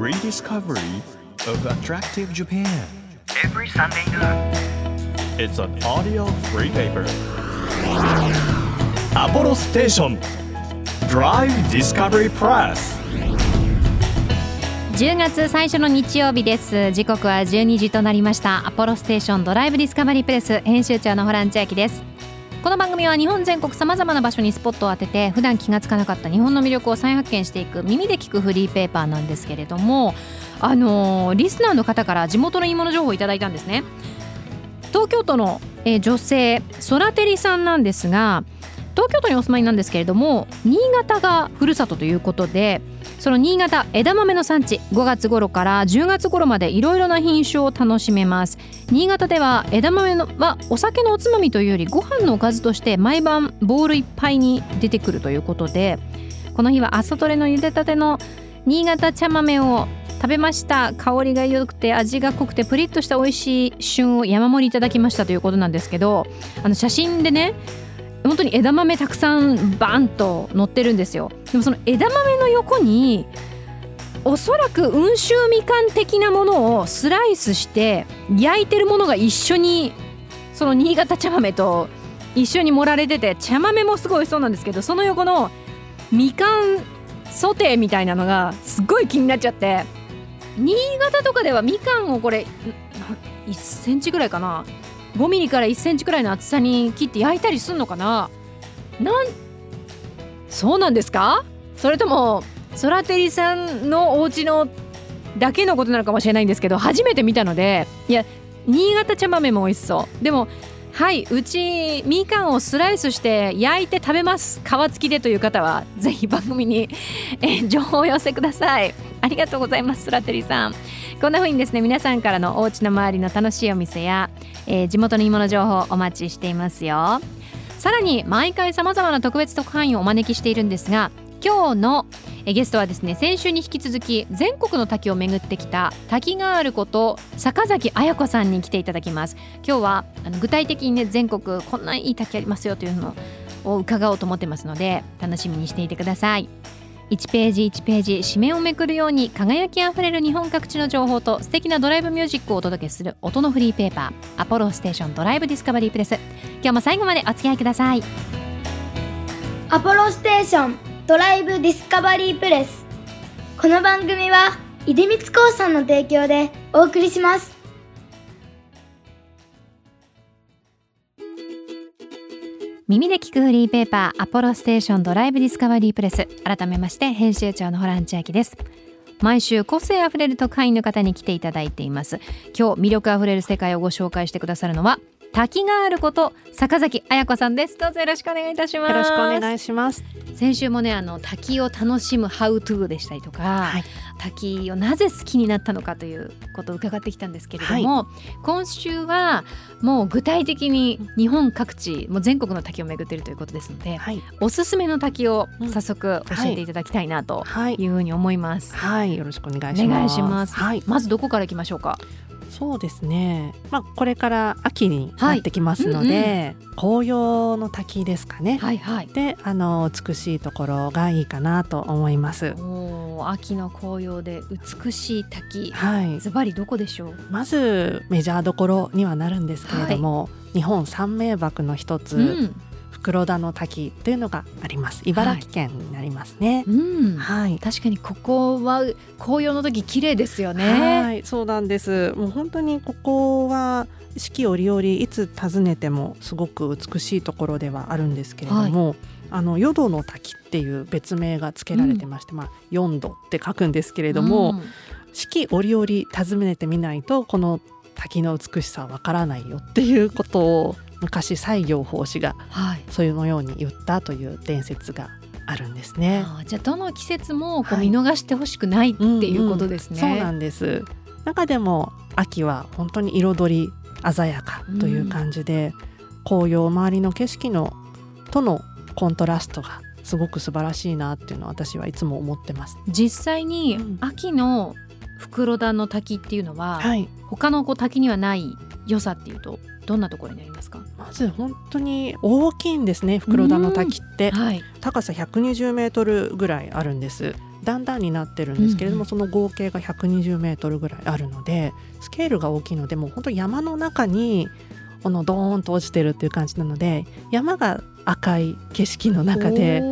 rediscovery of attractive Japan. every Sunday noon. It's an audio free paper. Apollo Station Drive Discovery Press. 10月最初の日曜日です時刻は12時となりましたアポロステーションドライブディスカバリープレス編集長のホラン千秋ですこの番組は日本全国さまざまな場所にスポットを当てて普段気がつかなかった日本の魅力を再発見していく耳で聞くフリーペーパーなんですけれどもあのーリスナーの方から地元のいいもの情報をいただいたんですね。東京都の、えー女性ソラテリさんなんですが東京都にお住まいなんですけれども新潟がふるさとということでその新潟枝豆の産地5月頃から10月頃までいろいろな品種を楽しめます。新潟では枝豆のはお酒のおつまみというよりご飯のおかずとして毎晩ボウルいっぱいに出てくるということでこの日は朝取れの茹でたての新潟茶豆を食べました。香りが良くて味が濃くてプリッとした美味しい旬を山盛りいただきましたということなんですけどあの写真でね本当に枝豆たくさんバンと乗ってるんですよ。でもその枝豆の横におそらく温州みかん的なものをスライスして焼いてるものが一緒にその新潟茶豆と一緒に盛られてて茶豆もすごい美味しそうなんですけどその横のみかんソテーみたいなのがすごい気になっちゃって新潟とかではみかんをこれ1センチぐらいかな5ミリから1センチくらいの厚さに切って焼いたりすんのかな？なんそうなんですか？それともソラテリさんのお家のだけのことなのかもしれないんですけど初めて見たのでいや新潟茶豆も美味しそう。でもはいうちみかんをスライスして焼いて食べます。皮付きでという方はぜひ番組に、え情報を寄せください。ありがとうございますソラテリさん。こんな風にですね皆さんからのお家の周りの楽しいお店や、えー地元の芋の情報お待ちしていますよ。さらに毎回さまざまな特別特派員をお招きしているんですが今日のえゲストはですね先週に引き続き全国の滝を巡ってきた滝があること坂崎彩子さんに来ていただきます。今日はあの具体的にね全国こんないい滝ありますよというのを伺おうと思ってますので楽しみにしていてください。1ページ1ページ紙面をめくるように輝きあふれる日本各地の情報と素敵なドライブミュージックをお届けする音のフリーペーパーアポロステーションドライブディスカバリープレス。今日も最後までお付き合いください。アポロステーション。ドライブディスカバリープレス。この番組は出光興産の提供でお送りします。耳で聞くフリーペーパーアポロステーションドライブディスカバリープレス。改めまして編集長のホラン千秋です。毎週個性あふれる特派員の方に来ていただいています。今日魅力あふれる世界をご紹介してくださるのは滝があること坂崎彩子さんですどうぞよろしくお願いいたしますよろしくお願いします。先週もねあの滝を楽しむハウトゥーでしたりとか、はい滝をなぜ好きになったのかということを伺ってきたんですけれども、今週はもう具体的に日本各地もう全国の滝を巡っているということですので、はい。おすすめの滝をうん早速教えていただきたいなとはい。いうふうに思います。はい。よろしくお願いおします。願いします。はい。まずどこから行きましょうか？そうですね。まあこれから秋になってきますので、紅葉の滝ですかね。はいはい。で、あの美しいところがいいかなと思います。秋の紅葉で美しい滝。はい。ズバリどこでしょう？まずメジャーどころにはなるんですけれども、日本三名瀑の一つ、うん。袋田の滝というのがあります。茨城県になりますね。うん。はい。確かにここは紅葉の時綺麗ですよね。はい、そうなんです。もう本当にここは四季折々いつ訪ねてもすごく美しいところではあるんですけれども、あの淀の滝っていう別名が付けられてまして、まあ四度って書くんですけれども、うん四季折々訪ねてみないとこの滝の美しさはわからないよっていうことを昔西行法師がはい。そういうのように言ったという伝説があるんですね。あーじゃあどの季節もこうはい見逃してほしくないっていうことですね。そうなんです中でも秋は本当に彩り鮮やかという感じで、紅葉周りの景色のとのコントラストがすごく素晴らしいなっていうのは私はいつも思ってます。実際にうん秋の袋田の滝っていうのは、はい、他のこう滝にはない良さっていうとどんなところになりますか？まず本当に大きいんですね袋田の滝って。はい。高さ120メートルぐらいあるんです。段々になってるんですけれども、うんうん。その合計が120メートルぐらいあるのでスケールが大きいのでもう本当山の中にこのドーンと落ちてるっていう感じなので山が赤い景色の中で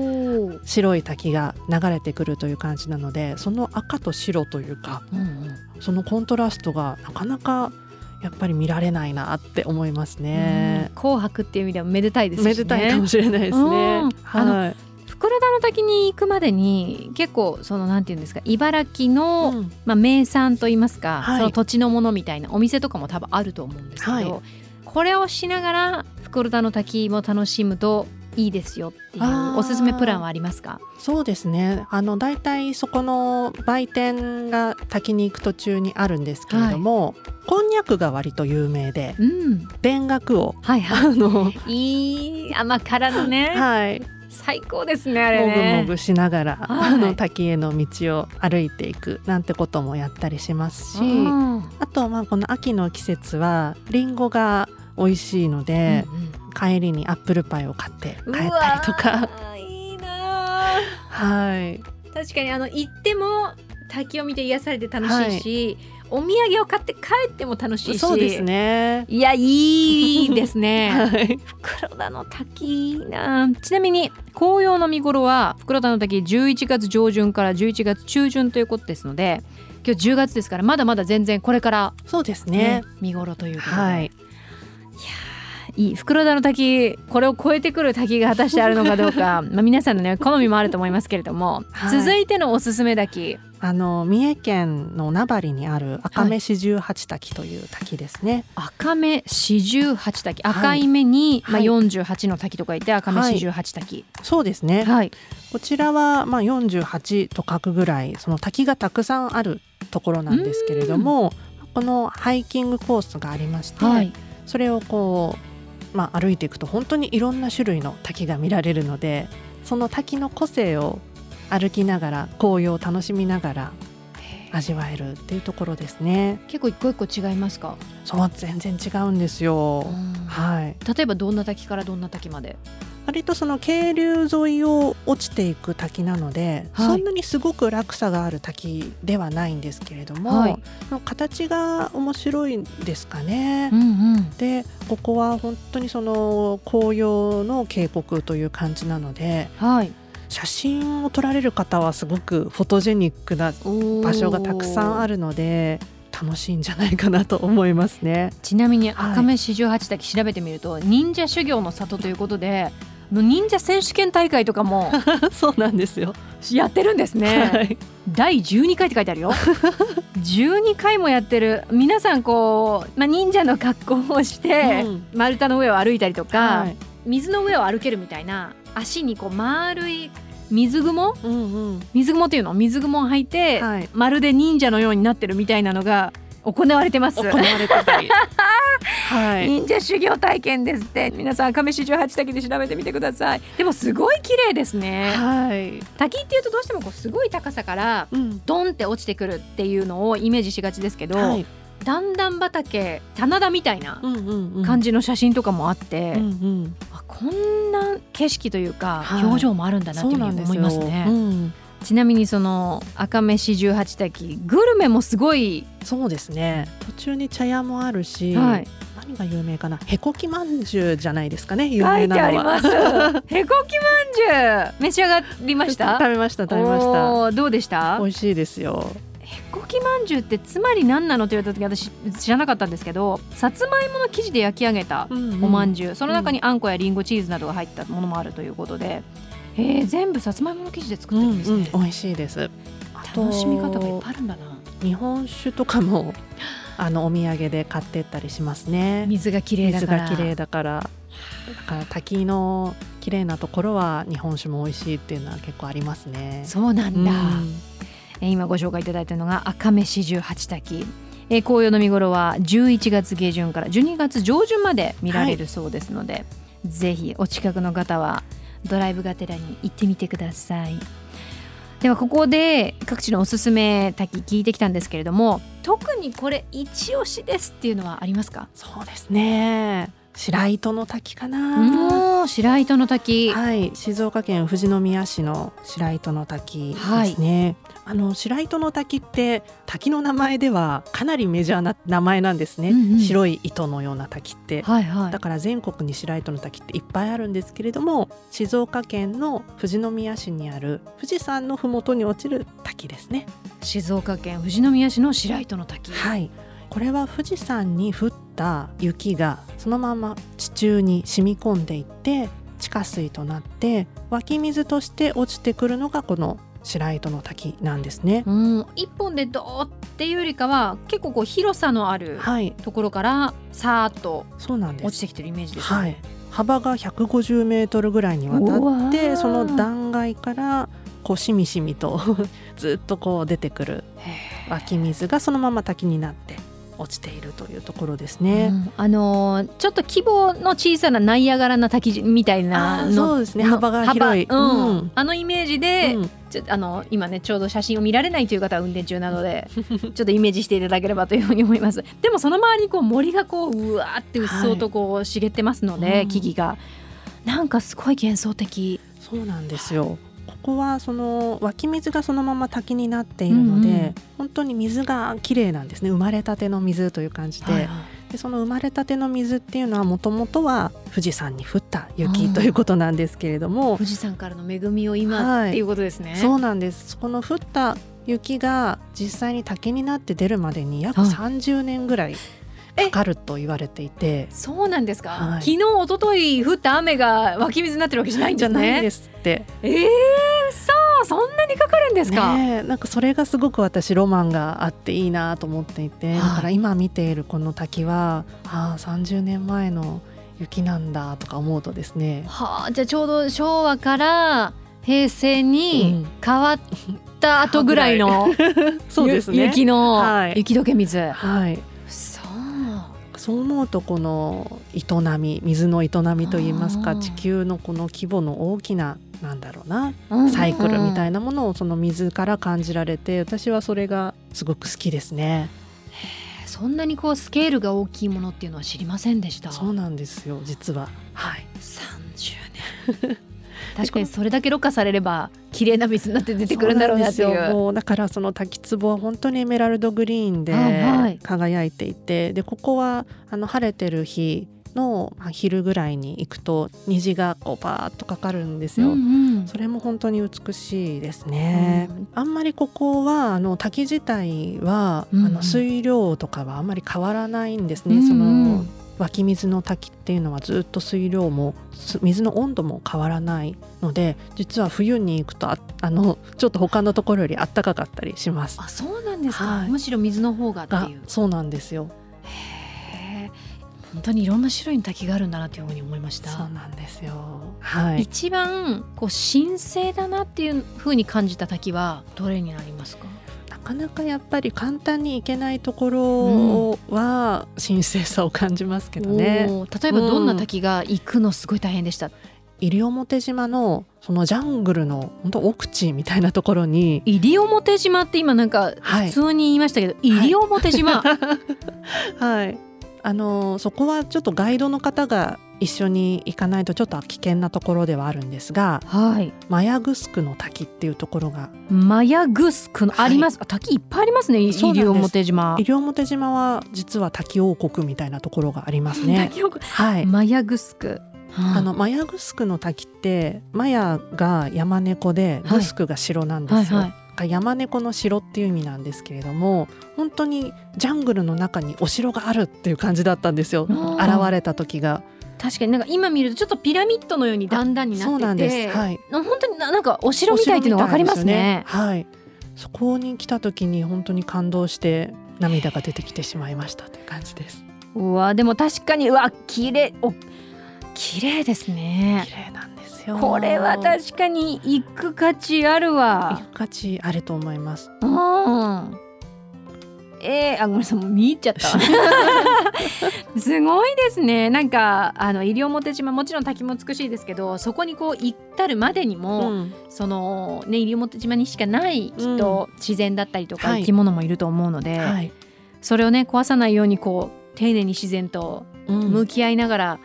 白い滝が流れてくるという感じなのでその赤と白というかうんうん。そのコントラストがなかなかやっぱり見られないなって思いますね。うん。紅白っていう意味ではめでたいですしね。めでたいかもしれないですね。はい。袋田の滝に行くまでに結構そのなんていうんですか茨城の、うん。まあ、名産といいますか、はい。その土地のものみたいなお店とかも多分あると思うんですけど、はい。これをしながら袋田の滝も楽しむといいですよっていうおすすめプランはありますか？そうですね。あの大体そこの売店が滝に行く途中にあるんですけれども、こんにゃくが割と有名で、うん。田楽をはいは あの、いいい甘辛のね。はい、最高ですねあれもぐねもぐしながら、はい。あの滝への道を歩いていくなんてこともやったりしますし、うんあとまあこの秋の季節はリンゴが美味しいので、帰りにアップルパイを買って帰ったりとか、いいなはい、ー確かにあの行っても滝を見て癒されて楽しいし、お土産を買って帰っても楽しいし。そうですね。いやいいですね。はい、袋田の滝いいなちなみに紅葉の見頃は袋田の滝11月上旬から11月中旬ということですので今日10月ですからまだまだ全然これから、そうですね。ね。見頃ということで、はい。いい袋田の滝これを超えてくる滝が果たしてあるのかどうか まあ皆さんのね好みもあると思いますけれども、はい。続いてのおすすめ滝。あの三重県の名張にある赤目四十八滝という滝ですね。赤目四十八滝。はい。赤い目に、まあ、はい。48の滝と書いて赤目四十八滝。そうですね。はい、こちらはまあ四十八と書くぐらいその滝がたくさんあるところなんですけれども、このハイキングコースがありまして、はい、それをこうまあ歩いていくと本当にいろんな種類の滝が見られるので、その滝の個性を歩きながら紅葉を楽しみながら味わえるっていうところですね。結構一個一個違いますか、そう全然違うんですよ。はい。例えばどんな滝からどんな滝まで？割とその渓流沿いを落ちていく滝なので、はい。そんなにすごく落差がある滝ではないんですけれども、はい。形が面白いんですかね。んうん。でここは本当にその紅葉の渓谷という感じなのではい。写真を撮られる方はすごくフォトジェニックな場所がたくさんあるるので楽しいんじゃないかなと思いますね。ちなみにはい。赤目四十八滝調べてみると、忍者修行の里ということで忍者選手権大会とかも そうなんですよ。やってるんですね、はい。第12回って書いてあるよ。12回もやってる。皆さんこう、まあ、忍者の格好をして、うん。丸太の上を歩いたりとか、はい。水の上を歩けるみたいな足にこう丸い水雲？うんうん。水雲っていうの？水雲を履いて、はい。まるで忍者のようになってるみたいなのが行われてます。行われてたり。はい。忍者修行体験ですって皆さん亀四十八滝で調べてみてくださいでもすごい綺麗ですねはい。滝っていうとどうしてもこうすごい高さからうん。ドンって落ちてくるっていうのをイメージしがちですけど、はい。段々畑棚田みたいなうんうんうん。感じの写真とかもあって、うんうん。あこんな景色というか、はい表情もあるんだなっていうふうに思いますねうん。ちなみにその赤目四十八滝グルメもすごい、そうですね。途中に茶屋もあるし、はい、何が有名かな？へこきまんじゅうじゃないですかね？有書名なのは。へこきまんじゅう召し上がりました？食べました食べました。どうでした？美味しいですよ。へこきまんじゅうってつまり何なのと言われた時私知らなかったんですけどさつまいもの生地で焼き上げたうんおまんじゅう、その中にあんこやりんごチーズなどが入ったものもあるということで、えー、全部さつまいもの生地で作ってるんですね、美味しいです。楽しみ方がいっぱいあるんだな日本酒とかもあのお土産で買ってったりしますね。水がきれいだ水からが綺麗だから。だから滝の綺麗なところは日本酒も美味しいっていうのは結構ありますね。そうなんだ、うんえー今ご紹介いただいたのが赤目四十八滝、えー紅葉の見頃は11月下旬から12月上旬まで見られるそうですので、ぜひお近くの方はドライブがてらに行ってみてくださいではここで各地のおすすめ滝聞いてきたんですけれども特にこれ一押しですっていうのはありますか？そうですね。白糸の滝かな、白糸の滝、はい、静岡県富士宮市の白糸の滝ですね。あの白糸の滝って滝の名前ではかなりメジャーな名前なんですね。うんうん白い糸のような滝って。はいはいだから全国に白糸の滝っていっぱいあるんですけれども静岡県の富士宮市にある富士山のふもとに落ちる滝ですね。静岡県富士宮市の白糸の滝はいこれは富士山に降った雪がそのまま地中に染み込んでいって地下水となって湧き水として落ちてくるのがこの白糸の滝なんですね。うん、一本でドーっていうよりかは結構こう広さのあるはい、ところからさーっと。落ちてきてるイメージですよはいね。、幅が150メートルぐらいにわたってその断崖からこうしみしみと ずっとこう出てくる湧き水がそのまま滝になって落ちているというところですね。うん。あのーちょっと規模の小さなナイアガラな滝みたいなそうですね。の幅が広い。幅。うん。うん。あのイメージで、うん。ちょあの今ねちょうど写真を見られないという方は運転中なので ちょっとイメージしていただければというふうに思います。でもその周りにこう森がこううわーってうっそうとこう茂ってますので、うん。木々が。なんかすごい幻想的。そうなんですよ。ここはその湧き水がそのまま滝になっているので、うんうん。本当に水が綺麗なんですね。生まれたての水という感じで,、はいはい。でその生まれたての水っていうのはもともとは富士山に降ったうん雪ということなんですけれども、富士山からの恵みを今、はいっていうことですね。そうなんです。この降った雪が実際に滝になって出るまでに約はい。30年ぐらいかかると言われていて、そうなんですか、はい。昨日一昨日降った雨が湧き水になってるわけじゃないんじゃないですって。えー、そうそんなにかかるんですか、ねえなんかそれがすごく私ロマンがあっていいなと思っていて、はい。だから今見ているこの滝はああ30年前の雪なんだとか思うとですねはあじゃあちょうど昭和から平成に変わった後ぐらいの そうですね。ゆ雪の、はい。雪解け水。はい。そうそう思うとこの営み水の営みといいますか地球のこの規模の大きななんだろうなうんサイクルみたいいなものをその水から感じられて私はそれがすごく好きですね。そんなにこうスケールが大きいものっていうのは知りませんでした。そうなんですよ実は。はい。30年。確かにそれだけろ過されれば綺麗な水になって出てくるんだろうなっていそうもうだからその滝壺は本当にエメラルドグリーンではいはい。輝いていて、でここはあの晴れてる日のまあ昼ぐらいに行くと虹がこうバーッとかかるんですよ。うんうんそれも本当に美しいですね。うんあんまりここはあの滝自体は、うんうんあの水量とかはあんまり変わらないんですね。うんうんその湧き水の滝っていうのはずっと水量もす水の温度も変わらないので実は冬に行くとああのちょっと他のところより暖かかったりします。あそうなんですか、はいむしろ水の方がってがいうそうなんですよ。本当にいろんな種類の滝があるんだなというふうに思いました。そうなんですよ。はい。一番こう神聖だなっていうふうに感じた滝はどれになりますか？なかなかやっぱり簡単に行けないところは神聖さを感じますけどね。おー。例えばどんな滝が行くのすごい大変でした、西表島のそのジャングルの本当奥地みたいなところに。西表島って今なんかはい普通に言いましたけど、西表島、はい あのそこはちょっとガイドの方が一緒に行かないとちょっと危険なところではあるんですがはい。マヤグスクの滝っていうところがマヤグスクの、はいあります？あ滝いっぱいありますね西表島。西表島は実は滝王国みたいなところがありますね。はい。マヤグスク、あのマヤグスクの滝ってマヤが山猫ではい。グスクが城なんですよ。はいはい山猫の城っていう意味なんですけれども本当にジャングルの中にお城があるっていう感じだったんですよ。現れた時が。確かに。なんか今見るとちょっとピラミッドのように段々になっててそうなんです。はい。な本当にななんかお城みたいっていうのが分かりますね。お城みたいですよはい。そこに来た時に本当に感動して涙が出てきてしまいましたという感じです。うわでも確かにうわ綺麗。お綺麗です綺ね麗なんです。よこれは確かに行く価値ある行わく価値あると思います。うん。えー、あごめんなさい見入っちゃった すごいですね。なんかあの西表島もちろん滝も美しいですけどそこにこう行ったるまでにも、うん。そのね西表島にしかないきっと自然だったりとかはい。生き物もいると思うので、はい。それをね壊さないようにこう丁寧に自然とうん。向き合いながら、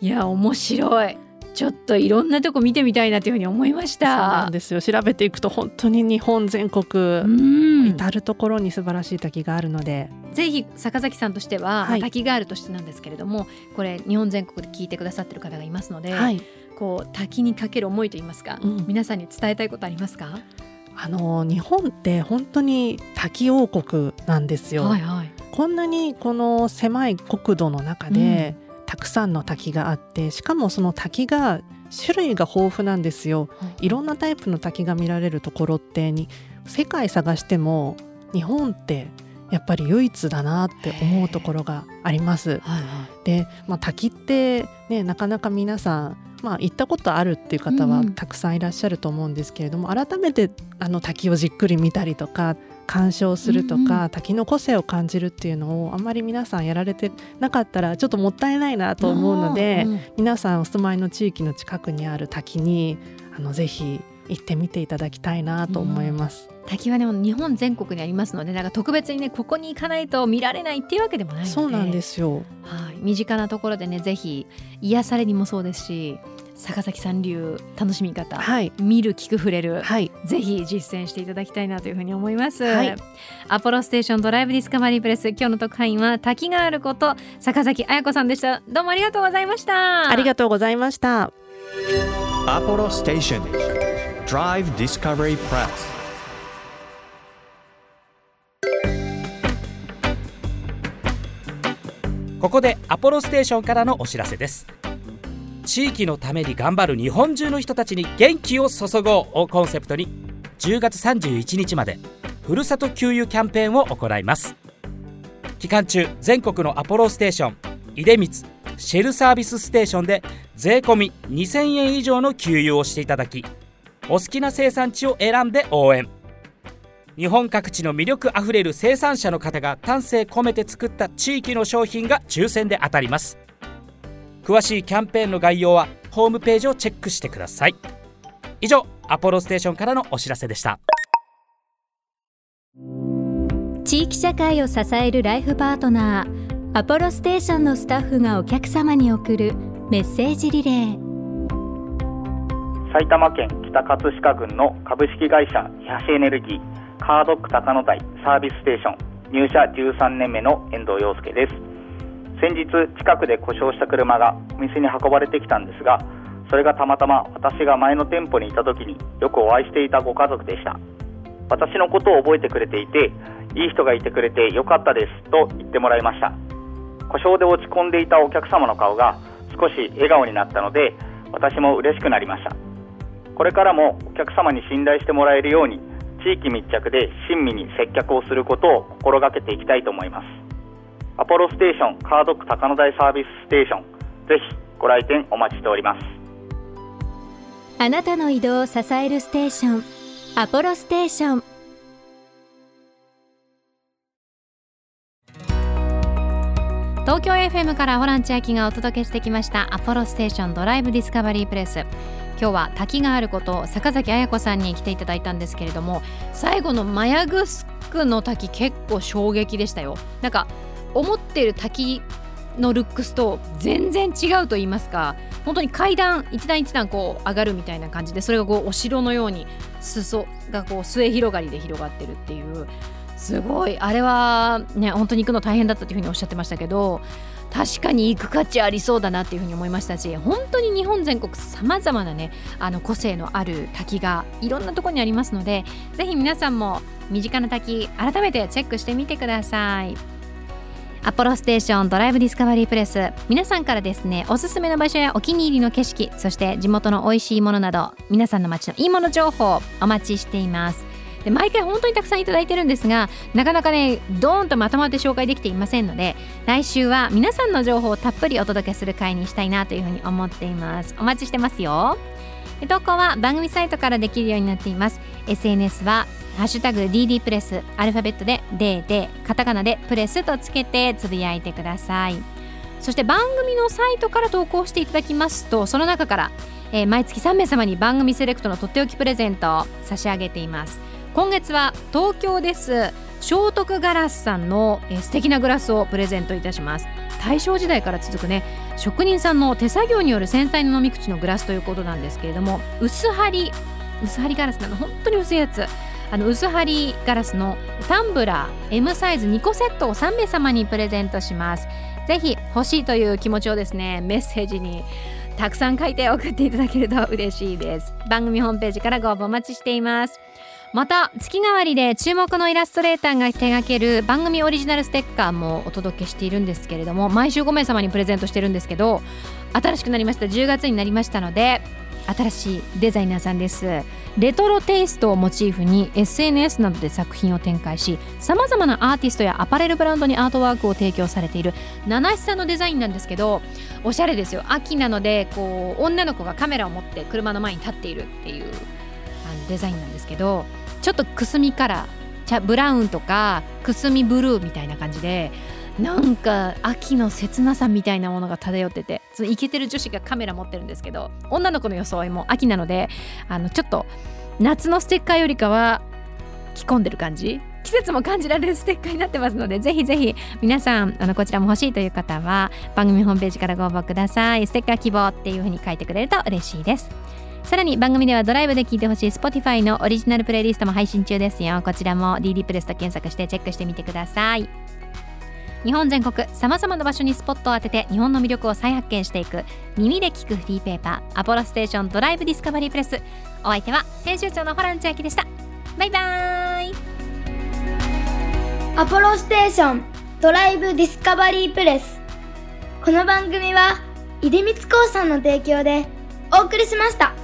いや面白いちょっといろんなとこ見てみたいなというふうに思いましそうなたん。ですよ。調べていくと本当に日本全国うん。至る所に素晴らしい滝があるので、ぜひ坂崎さんとしては、はい。まあ滝があるとしてなんですけれどもこれ日本全国で聞いてくださってる方がいますので、はい、こう滝にかける思いといいますか、うん。皆さんに伝えたいことありますか？あの日本って本当に滝王国なんですよ。はいはい。こんなにこの狭い国土の中で、たくさんの滝があってしかもその滝が種類が豊富なんですよ。いろんなタイプの滝が見られるところってに世界探しても日本ってやっぱり唯一だなって思うところがあります。はいはいで、まあ、滝ってねなかなか皆さん、まあ、行ったことあるっていう方はうんうんたくさんいらっしゃると思うんですけれども、改めてあの滝をじっくり見たりとか鑑賞するとか、うんう滝の個性を感じるっていうのをあんまり皆さんやられてなかったらちょっともったいないなと思うので、うん。皆さんお住まいの地域の近くにある滝にあのぜひ行ってみていただきたいなと思います。滝はね日本全国にありますのでなんか特別にねここに行かないと見られないっていうわけでもないので。そうなんですよ。はい、身近なところでねぜひ癒されにもそうですし坂崎さん流楽しみ方、はい、見る聞く触れる、はい、ぜひ実践していただきたいなというふうに思います、はい。アポロステーションドライブディスカバリープレス今日の特派員は滝があること坂崎彩子さんでした。どうもありがとうございました。ありがとうございました。Apollo Station Drive Discovery ここでアポロステーションからのお知らせです地域のために頑張る日本中の人たちに元気を注ごうをコンセプトに10月31日までふるさと給油キャンペーンを行います。期間中全国のアポロステーション出光シェルサービスステーションで税込2000円以上の給油をしていただきお好きな生産地を選んで応援。日本各地の魅力あふれる生産者の方が丹精込めて作った地域の商品が抽選で当たります。詳しいキャンペーンの概要はホームページをチェックしてください。以上アポロステーションからのお知らせでした。地域社会を支えるライフパートナーアポロステーションのスタッフがお客様に送るメッセージリレー。埼玉県北葛飾郡の株式会社東エネルギーカードック高野台サービスステーション入社13年目の遠藤陽介です先日近くで故障した車がお店に運ばれてきたんですがそれがたまたま私が前の店舗にいた時によくお会いしていたご家族でした。私のことを覚えてくれていていい人がいてくれてよかったですと言ってもらいました。故障で落ち込んでいたお客様の顔が少し笑顔になったので私も嬉しくなりました。これからもお客様に信頼してもらえるように地域密着で親身に接客をすることを心がけていきたいと思います。アポロステーションカードック高野台サービスステーションぜひご来店お待ちしております。あなたの移動を支えるステーションアポロステーション東京 FM からホラン千秋がお届けしてきましたアポロステーションドライブディスカバリープレス今日は滝があること坂崎彩子さんに来ていただいたんですけれども最後のマヤグスクの滝結構衝撃でしたよ。なんか思ってる滝のルックスと全然違うと言いますか本当に階段一段一段こう上がるみたいな感じでそれがこうお城のように裾がこう末広がりで広がってるっていうすごいあれはね本当に行くの大変だったというふうにおっしゃってましたけど確かに行く価値ありそうだなっていうふうに思いましたし本当に日本全国さまざまなねあの個性のある滝がいろんなところにありますのでぜひ皆さんも身近な滝改めてチェックしてみてください。アポロステーションドライブディスカバリープレス皆さんからですねおすすめの場所やお気に入りの景色そして地元の美味しいものなど皆さんの街のいいもの情報お待ちしています。で毎回本当にたくさんいただいてるんですがなかなかねドーンとまとまって紹介できていませんので来週は皆さんの情報をたっぷりお届けする回にしたいなというふうに思っています。お待ちしてますよ。投稿は番組サイトからできるようになっています。SNS はハッシュタグ DD プレスアルファベットで DD カタカナでプレスとつけてつぶやいてください。そして番組のサイトから投稿していただきますとその中から、えー毎月3名様に番組セレクトのとっておきプレゼントを差し上げています。今月は東京です。聖徳ガラスさんの、えー素敵なグラスをプレゼントいたします。大正時代から続くね職人さんの手作業による繊細な飲み口のグラスということなんですけれども薄張り薄張りガラスなの本当に薄いやつ。あの薄張りガラスのタンブラー M サイズ2個セットを3名様にプレゼントします。ぜひ欲しいという気持ちをですねメッセージにたくさん書いて送っていただけると嬉しいです。番組ホームページからご応募お待ちしています。また月替わりで注目のイラストレーターが手掛ける番組オリジナルステッカーもお届けしているんですけれども毎週5名様にプレゼントしてるんですけど新しくなりました10月になりましたので新しいデザイナーさんです。レトロテイストをモチーフに SNS などで作品を展開しさまざまなアーティストやアパレルブランドにアートワークを提供されている七七さんのデザインなんですけどおしゃれですよ。秋なのでこう女の子がカメラを持って車の前に立っているっていうデザインなんですけどちょっとくすみカラー茶ブラウンとかくすみブルーみたいな感じでなんか秋の切なさみたいなものが漂っててそのイケてる女子がカメラ持ってるんですけど女の子の装いも秋なのであのちょっと夏のステッカーよりかは着込んでる感じ。季節も感じられるステッカーになってますのでぜひぜひ皆さんあのこちらも欲しいという方は番組ホームページからご応募ください。ステッカー希望っていう風に書いてくれると嬉しいです。さらに番組ではドライブで聴いてほしい Spotify のオリジナルプレイリストも配信中ですよ。こちらも DD プレスと検索してチェックしてみてください。日本全国さまざまな場所にスポットを当てて日本の魅力を再発見していく耳で聞くフリーペーパーアポロステーションドライブディスカバリープレス。お相手は編集長のホラン千秋でした。バイバーイ。アポロステーションドライブディスカバリープレス。この番組は出光興産の提供でお送りしました。